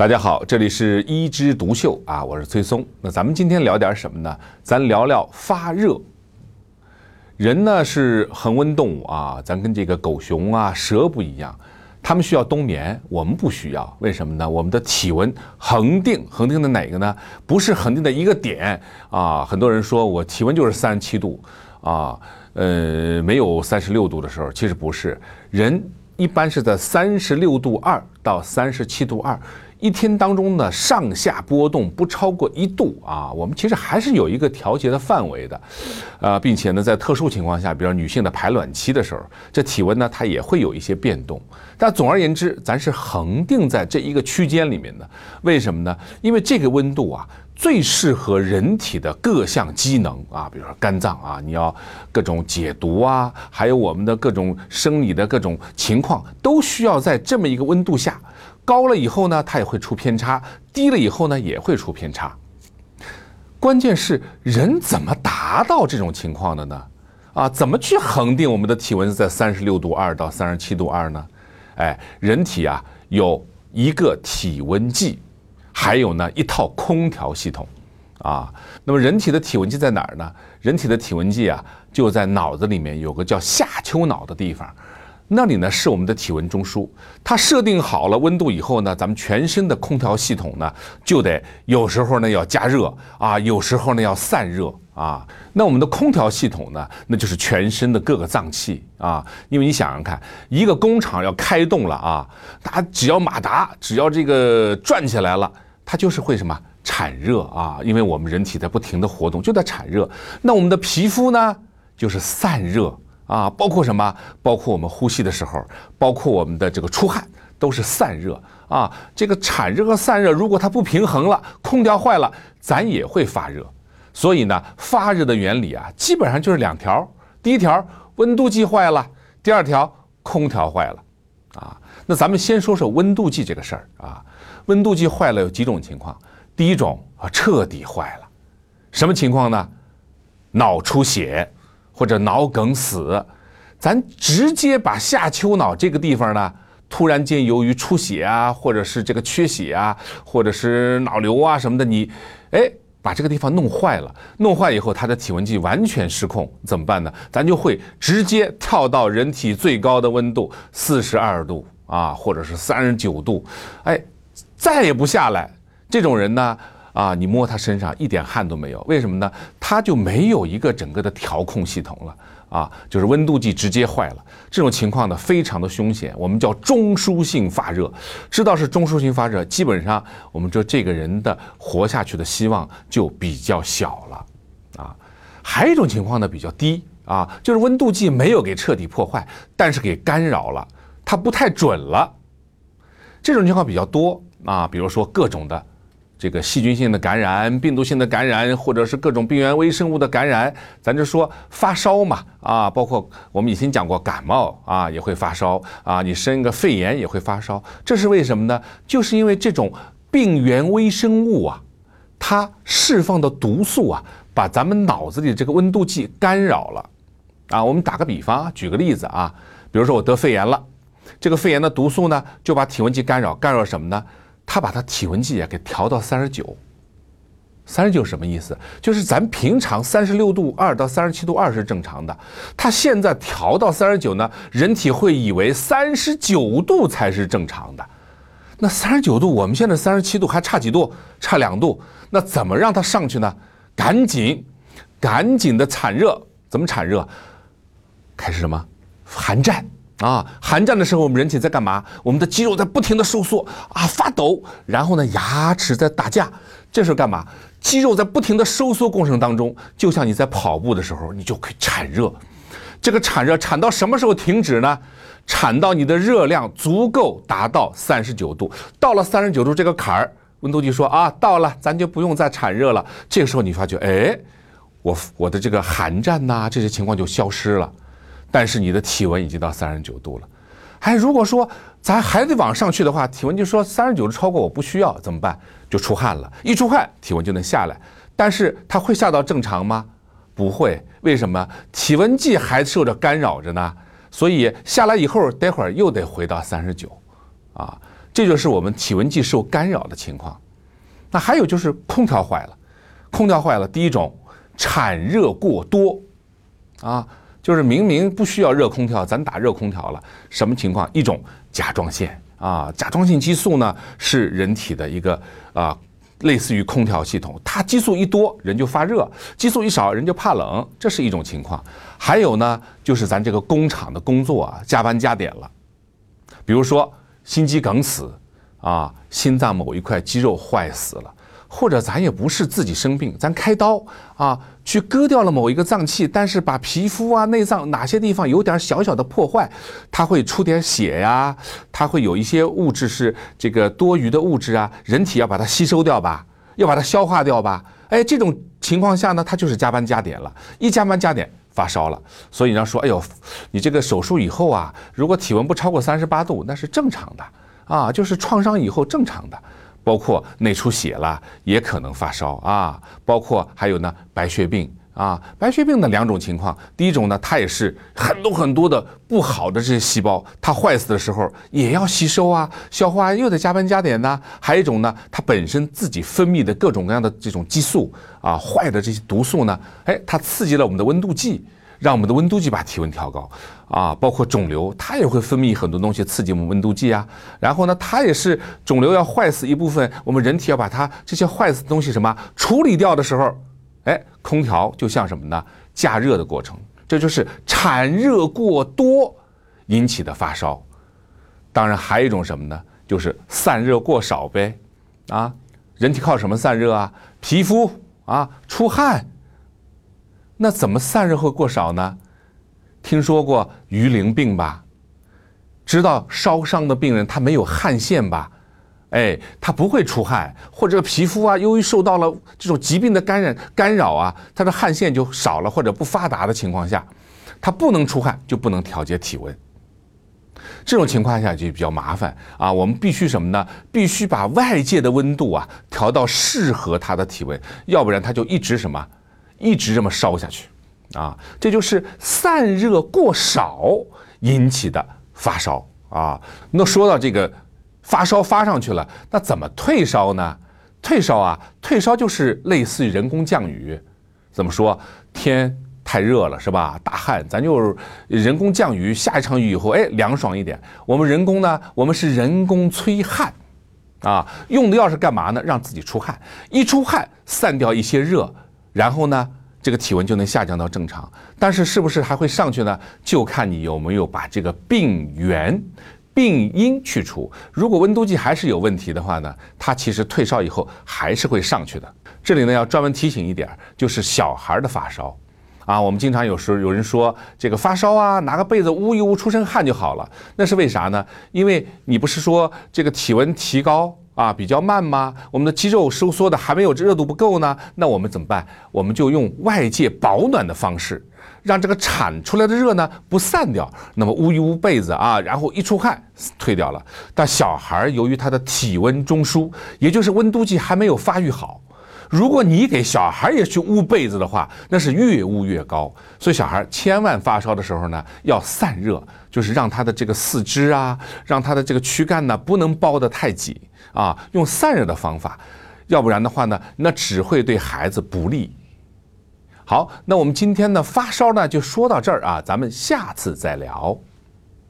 大家好，这里是一枝独秀啊，我是崔松。那咱们今天聊点什么呢？咱聊聊发热。人呢是恒温动物啊，咱跟这个狗熊啊、蛇不一样，它们需要冬眠，我们不需要。为什么呢？我们的体温恒定，恒定的哪个呢？不是恒定的一个点啊。很多人说我体温就是三十七度啊，呃，没有三十六度的时候，其实不是。人一般是在三十六度二到三十七度二。一天当中呢，上下波动不超过一度啊，我们其实还是有一个调节的范围的，呃，并且呢，在特殊情况下，比如女性的排卵期的时候，这体温呢它也会有一些变动。但总而言之，咱是恒定在这一个区间里面的。为什么呢？因为这个温度啊，最适合人体的各项机能啊，比如说肝脏啊，你要各种解毒啊，还有我们的各种生理的各种情况，都需要在这么一个温度下。高了以后呢，它也会出偏差；低了以后呢，也会出偏差。关键是人怎么达到这种情况的呢？啊，怎么去恒定我们的体温在三十六度二到三十七度二呢？哎，人体啊有一个体温计，还有呢一套空调系统啊。那么人体的体温计在哪儿呢？人体的体温计啊就在脑子里面有个叫下丘脑的地方。那里呢是我们的体温中枢，它设定好了温度以后呢，咱们全身的空调系统呢就得有时候呢要加热啊，有时候呢要散热啊。那我们的空调系统呢，那就是全身的各个脏器啊。因为你想想看，一个工厂要开动了啊，它只要马达只要这个转起来了，它就是会什么产热啊。因为我们人体在不停的活动，就在产热。那我们的皮肤呢，就是散热。啊，包括什么？包括我们呼吸的时候，包括我们的这个出汗，都是散热啊。这个产热和散热，如果它不平衡了，空调坏了，咱也会发热。所以呢，发热的原理啊，基本上就是两条：第一条，温度计坏了；第二条，空调坏了。啊，那咱们先说说温度计这个事儿啊。温度计坏了有几种情况？第一种啊，彻底坏了，什么情况呢？脑出血。或者脑梗死，咱直接把下丘脑这个地方呢，突然间由于出血啊，或者是这个缺血啊，或者是脑瘤啊什么的，你，哎，把这个地方弄坏了，弄坏以后，他的体温计完全失控，怎么办呢？咱就会直接跳到人体最高的温度四十二度啊，或者是三十九度，哎，再也不下来。这种人呢？啊，你摸他身上一点汗都没有，为什么呢？他就没有一个整个的调控系统了啊，就是温度计直接坏了。这种情况呢，非常的凶险，我们叫中枢性发热。知道是中枢性发热，基本上我们说这个人的活下去的希望就比较小了啊。还有一种情况呢，比较低啊，就是温度计没有给彻底破坏，但是给干扰了，它不太准了。这种情况比较多啊，比如说各种的。这个细菌性的感染、病毒性的感染，或者是各种病原微生物的感染，咱就说发烧嘛，啊，包括我们以前讲过感冒啊，也会发烧啊，你生个肺炎也会发烧，这是为什么呢？就是因为这种病原微生物啊，它释放的毒素啊，把咱们脑子里这个温度计干扰了，啊，我们打个比方，举个例子啊，比如说我得肺炎了，这个肺炎的毒素呢，就把体温计干扰，干扰什么呢？他把他体温计啊给调到三十九，三十九什么意思？就是咱平常三十六度二到三十七度二是正常的，他现在调到三十九呢，人体会以为三十九度才是正常的。那三十九度，我们现在三十七度还差几度？差两度。那怎么让它上去呢？赶紧，赶紧的产热，怎么产热？开始什么？寒战。啊，寒战的时候，我们人体在干嘛？我们的肌肉在不停的收缩啊，发抖。然后呢，牙齿在打架，这是干嘛？肌肉在不停的收缩过程当中，就像你在跑步的时候，你就可以产热。这个产热产到什么时候停止呢？产到你的热量足够达到三十九度，到了三十九度这个坎儿，温度计说啊，到了，咱就不用再产热了。这个时候你发觉，哎，我我的这个寒战呐，这些情况就消失了。但是你的体温已经到三十九度了，还如果说咱还得往上去的话，体温就说三十九度超过我不需要怎么办？就出汗了，一出汗体温就能下来。但是它会下到正常吗？不会，为什么？体温计还受着干扰着呢。所以下来以后，待会儿又得回到三十九，啊。这就是我们体温计受干扰的情况。那还有就是空调坏了，空调坏了，第一种产热过多，啊，就是明明不需要热空调，咱打热空调了，什么情况？一种甲状腺啊，甲状腺激素呢是人体的一个啊，类似于空调系统，它激素一多人就发热，激素一少人就怕冷，这是一种情况。还有呢，就是咱这个工厂的工作啊，加班加点了，比如说心肌梗死。啊，心脏某一块肌肉坏死了，或者咱也不是自己生病，咱开刀啊，去割掉了某一个脏器，但是把皮肤啊、内脏哪些地方有点小小的破坏，它会出点血呀，它会有一些物质是这个多余的物质啊，人体要把它吸收掉吧，要把它消化掉吧，哎，这种情况下呢，它就是加班加点了，一加班加点发烧了，所以人说，哎呦，你这个手术以后啊，如果体温不超过三十八度，那是正常的。啊，就是创伤以后正常的，包括内出血了，也可能发烧啊。包括还有呢，白血病啊。白血病的两种情况，第一种呢，它也是很多很多的不好的这些细胞，它坏死的时候也要吸收啊，消化又得加班加点呢。还有一种呢，它本身自己分泌的各种各样的这种激素啊，坏的这些毒素呢，哎，它刺激了我们的温度计。让我们的温度计把体温调高，啊，包括肿瘤，它也会分泌很多东西刺激我们温度计啊。然后呢，它也是肿瘤要坏死一部分，我们人体要把它这些坏死的东西什么处理掉的时候，哎，空调就像什么呢？加热的过程，这就是产热过多引起的发烧。当然还有一种什么呢？就是散热过少呗。啊，人体靠什么散热啊？皮肤啊，出汗。那怎么散热会过少呢？听说过鱼鳞病吧？知道烧伤的病人他没有汗腺吧？哎，他不会出汗，或者皮肤啊，由于受到了这种疾病的感染干扰啊，他的汗腺就少了或者不发达的情况下，他不能出汗，就不能调节体温。这种情况下就比较麻烦啊！我们必须什么呢？必须把外界的温度啊调到适合他的体温，要不然他就一直什么？一直这么烧下去，啊，这就是散热过少引起的发烧啊。那说到这个发烧发上去了，那怎么退烧呢？退烧啊，退烧就是类似于人工降雨。怎么说？天太热了是吧？大汗，咱就人工降雨。下一场雨以后，哎，凉爽一点。我们人工呢，我们是人工催汗，啊，用的药是干嘛呢？让自己出汗，一出汗散掉一些热。然后呢，这个体温就能下降到正常。但是是不是还会上去呢？就看你有没有把这个病源、病因去除。如果温度计还是有问题的话呢，它其实退烧以后还是会上去的。这里呢要专门提醒一点，就是小孩的发烧，啊，我们经常有时候有人说这个发烧啊，拿个被子捂一捂，出身汗就好了。那是为啥呢？因为你不是说这个体温提高。啊，比较慢吗？我们的肌肉收缩的还没有这热度不够呢，那我们怎么办？我们就用外界保暖的方式，让这个产出来的热呢不散掉。那么捂一捂被子啊，然后一出汗退掉了。但小孩由于他的体温中枢，也就是温度计还没有发育好。如果你给小孩也去捂被子的话，那是越捂越高。所以小孩千万发烧的时候呢，要散热，就是让他的这个四肢啊，让他的这个躯干呢，不能包得太紧啊，用散热的方法，要不然的话呢，那只会对孩子不利。好，那我们今天呢发烧呢就说到这儿啊，咱们下次再聊。